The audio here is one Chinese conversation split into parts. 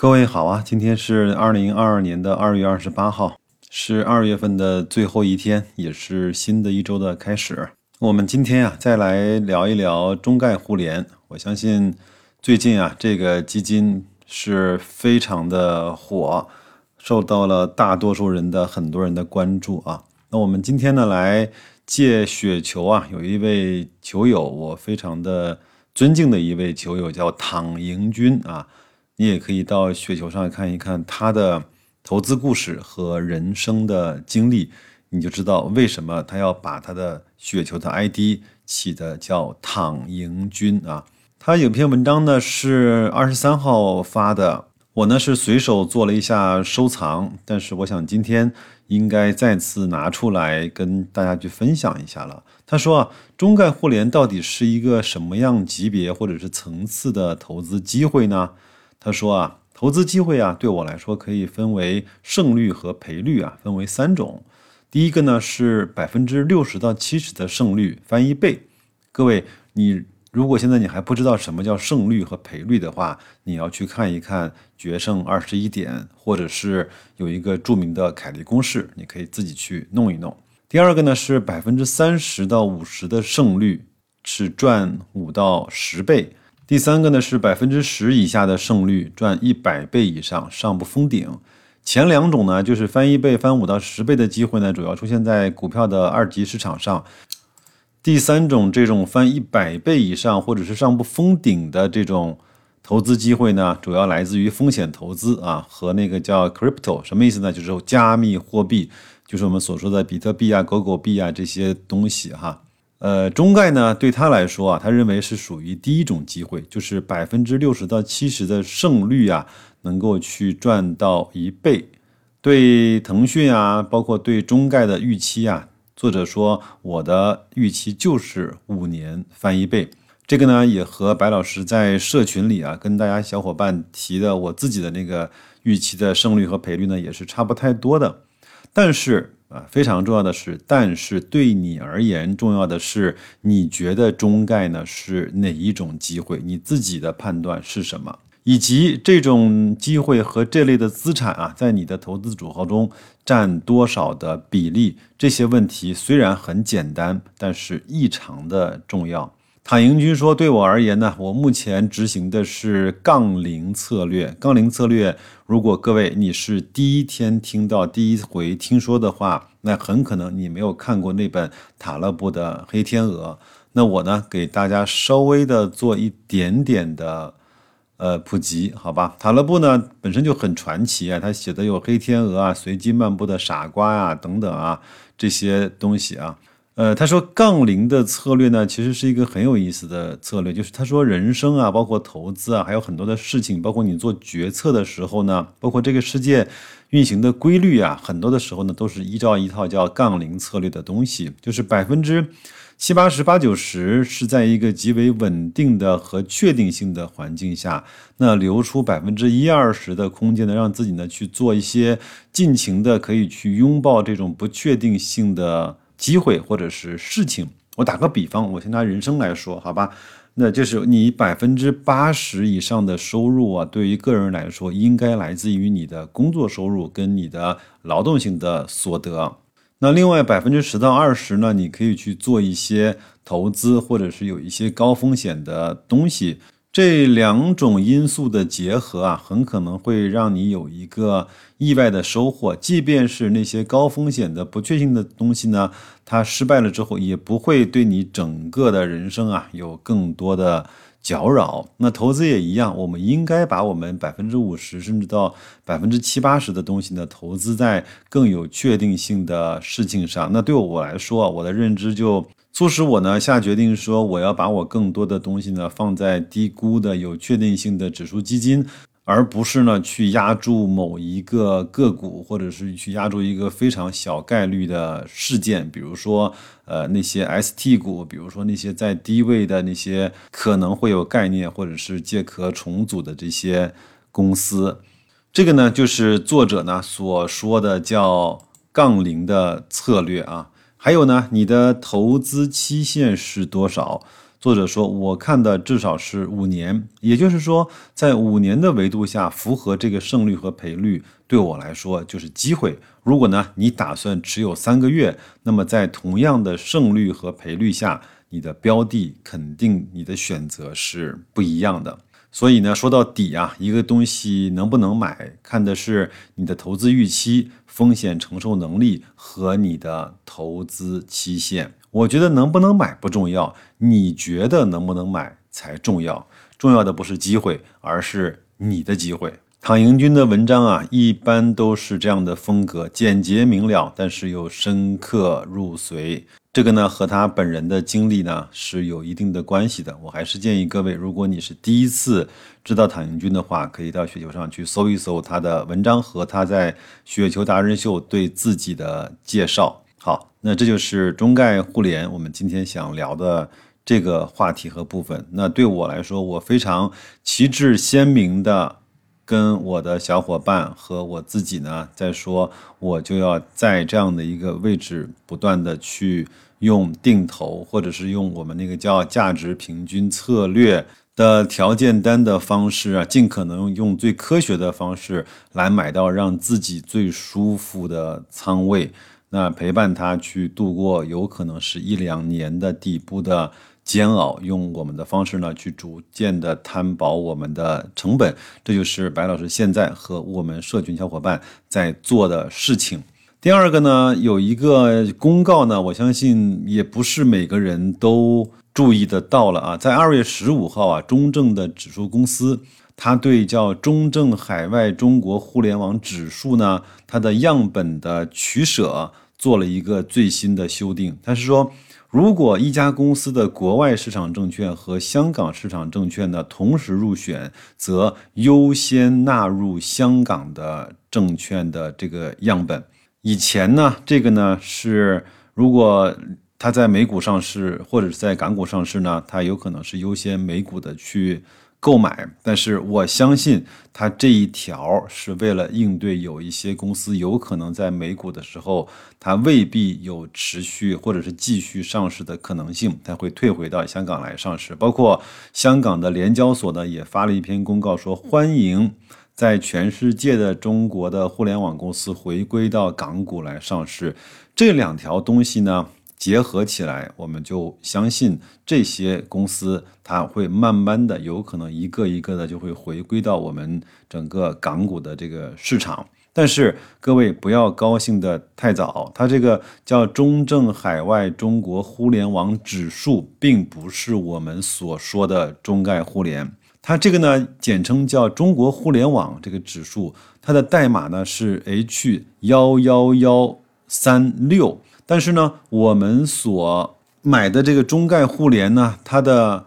各位好啊，今天是二零二二年的二月二十八号，是二月份的最后一天，也是新的一周的开始。我们今天啊，再来聊一聊中概互联。我相信最近啊，这个基金是非常的火，受到了大多数人的很多人的关注啊。那我们今天呢，来借雪球啊，有一位球友，我非常的尊敬的一位球友，叫躺赢军啊。你也可以到雪球上看一看他的投资故事和人生的经历，你就知道为什么他要把他的雪球的 ID 起的叫“躺赢君”啊。他有篇文章呢是二十三号发的，我呢是随手做了一下收藏，但是我想今天应该再次拿出来跟大家去分享一下了。他说啊，中概互联到底是一个什么样级别或者是层次的投资机会呢？他说啊，投资机会啊，对我来说可以分为胜率和赔率啊，分为三种。第一个呢是百分之六十到七十的胜率翻一倍。各位，你如果现在你还不知道什么叫胜率和赔率的话，你要去看一看《决胜二十一点》，或者是有一个著名的凯利公式，你可以自己去弄一弄。第二个呢是百分之三十到五十的胜率是赚五到十倍。第三个呢是百分之十以下的胜率赚一百倍以上上不封顶，前两种呢就是翻一倍、翻五到十倍的机会呢主要出现在股票的二级市场上，第三种这种翻一百倍以上或者是上不封顶的这种投资机会呢主要来自于风险投资啊和那个叫 crypto 什么意思呢？就是加密货币，就是我们所说的比特币啊、狗狗币啊这些东西哈。呃，中概呢，对他来说啊，他认为是属于第一种机会，就是百分之六十到七十的胜率啊，能够去赚到一倍。对腾讯啊，包括对中概的预期啊，作者说我的预期就是五年翻一倍。这个呢，也和白老师在社群里啊，跟大家小伙伴提的我自己的那个预期的胜率和赔率呢，也是差不太多的。但是。啊，非常重要的是，但是对你而言，重要的是你觉得中概呢是哪一种机会？你自己的判断是什么？以及这种机会和这类的资产啊，在你的投资组合中占多少的比例？这些问题虽然很简单，但是异常的重要。塔营军说：“对我而言呢，我目前执行的是杠铃策略。杠铃策略，如果各位你是第一天听到、第一回听说的话，那很可能你没有看过那本塔勒布的《黑天鹅》。那我呢，给大家稍微的做一点点的呃普及，好吧？塔勒布呢本身就很传奇啊，他写的有《黑天鹅》啊、《随机漫步的傻瓜》啊等等啊这些东西啊。”呃，他说杠铃的策略呢，其实是一个很有意思的策略。就是他说人生啊，包括投资啊，还有很多的事情，包括你做决策的时候呢，包括这个世界运行的规律啊，很多的时候呢，都是依照一套叫杠铃策略的东西。就是百分之七八十八九十是在一个极为稳定的和确定性的环境下，那留出百分之一二十的空间呢，让自己呢去做一些尽情的可以去拥抱这种不确定性的。机会或者是事情，我打个比方，我先拿人生来说，好吧，那就是你百分之八十以上的收入啊，对于个人来说，应该来自于你的工作收入跟你的劳动性的所得。那另外百分之十到二十呢，你可以去做一些投资，或者是有一些高风险的东西。这两种因素的结合啊，很可能会让你有一个意外的收获。即便是那些高风险的、不确定的东西呢，它失败了之后，也不会对你整个的人生啊有更多的搅扰。那投资也一样，我们应该把我们百分之五十甚至到百分之七八十的东西呢，投资在更有确定性的事情上。那对我来说，我的认知就。促使我呢下决定说，我要把我更多的东西呢放在低估的有确定性的指数基金，而不是呢去压住某一个个股，或者是去压住一个非常小概率的事件，比如说呃那些 ST 股，比如说那些在低位的那些可能会有概念或者是借壳重组的这些公司。这个呢就是作者呢所说的叫杠铃的策略啊。还有呢，你的投资期限是多少？作者说，我看的至少是五年，也就是说，在五年的维度下，符合这个胜率和赔率，对我来说就是机会。如果呢，你打算持有三个月，那么在同样的胜率和赔率下，你的标的肯定你的选择是不一样的。所以呢，说到底啊，一个东西能不能买，看的是你的投资预期、风险承受能力和你的投资期限。我觉得能不能买不重要，你觉得能不能买才重要。重要的不是机会，而是你的机会。躺赢君的文章啊，一般都是这样的风格，简洁明了，但是又深刻入髓。这个呢，和他本人的经历呢是有一定的关系的。我还是建议各位，如果你是第一次知道躺赢君的话，可以到雪球上去搜一搜他的文章和他在雪球达人秀对自己的介绍。好，那这就是中概互联我们今天想聊的这个话题和部分。那对我来说，我非常旗帜鲜明的跟我的小伙伴和我自己呢在说，我就要在这样的一个位置不断的去用定投，或者是用我们那个叫价值平均策略的条件单的方式啊，尽可能用最科学的方式来买到让自己最舒服的仓位。那陪伴他去度过有可能是一两年的底部的煎熬，用我们的方式呢去逐渐的摊薄我们的成本，这就是白老师现在和我们社群小伙伴在做的事情。第二个呢，有一个公告呢，我相信也不是每个人都注意得到了啊，在二月十五号啊，中证的指数公司。它对叫中证海外中国互联网指数呢，它的样本的取舍做了一个最新的修订。它是说，如果一家公司的国外市场证券和香港市场证券呢同时入选，则优先纳入香港的证券的这个样本。以前呢，这个呢是如果它在美股上市或者是在港股上市呢，它有可能是优先美股的去。购买，但是我相信它这一条是为了应对有一些公司有可能在美股的时候，它未必有持续或者是继续上市的可能性，它会退回到香港来上市。包括香港的联交所呢，也发了一篇公告说，欢迎在全世界的中国的互联网公司回归到港股来上市。这两条东西呢？结合起来，我们就相信这些公司，它会慢慢的，有可能一个一个的就会回归到我们整个港股的这个市场。但是各位不要高兴的太早，它这个叫中证海外中国互联网指数，并不是我们所说的中概互联，它这个呢简称叫中国互联网这个指数，它的代码呢是 H 幺幺幺三六。但是呢，我们所买的这个中概互联呢，它的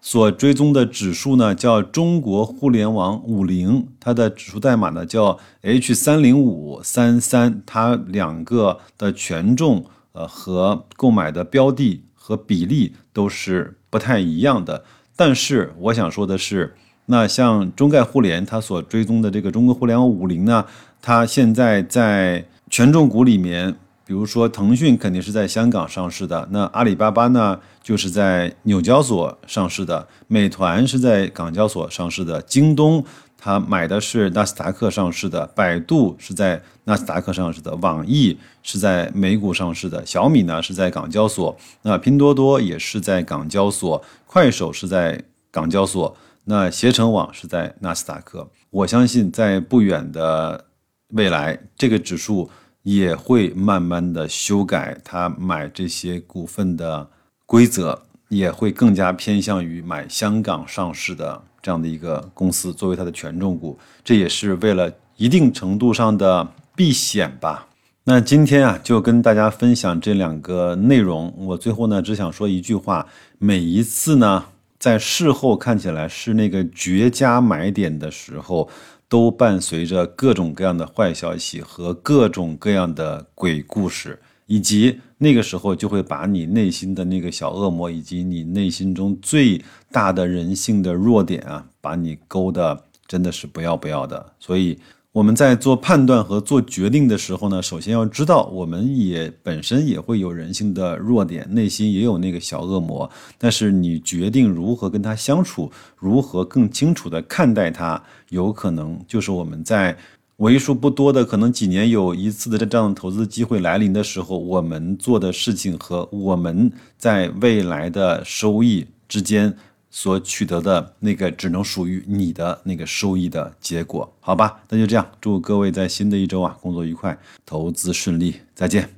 所追踪的指数呢叫中国互联网五零，它的指数代码呢叫 H 三零五三三，它两个的权重呃和购买的标的和比例都是不太一样的。但是我想说的是，那像中概互联它所追踪的这个中国互联网五零呢，它现在在权重股里面。比如说，腾讯肯定是在香港上市的，那阿里巴巴呢，就是在纽交所上市的；美团是在港交所上市的；京东它买的是纳斯达克上市的；百度是在纳斯达克上市的；网易是在美股上市的；小米呢是在港交所；那拼多多也是在港交所；快手是在港交所；那携程网是在纳斯达克。我相信，在不远的未来，这个指数。也会慢慢的修改他买这些股份的规则，也会更加偏向于买香港上市的这样的一个公司作为它的权重股，这也是为了一定程度上的避险吧。那今天啊，就跟大家分享这两个内容。我最后呢，只想说一句话：每一次呢，在事后看起来是那个绝佳买点的时候。都伴随着各种各样的坏消息和各种各样的鬼故事，以及那个时候就会把你内心的那个小恶魔，以及你内心中最大的人性的弱点啊，把你勾的真的是不要不要的。所以我们在做判断和做决定的时候呢，首先要知道，我们也本身也会有人性的弱点，内心也有那个小恶魔。但是你决定如何跟他相处，如何更清楚的看待他，有可能就是我们在为数不多的可能几年有一次的这样的投资机会来临的时候，我们做的事情和我们在未来的收益之间。所取得的那个只能属于你的那个收益的结果，好吧？那就这样，祝各位在新的一周啊工作愉快，投资顺利，再见。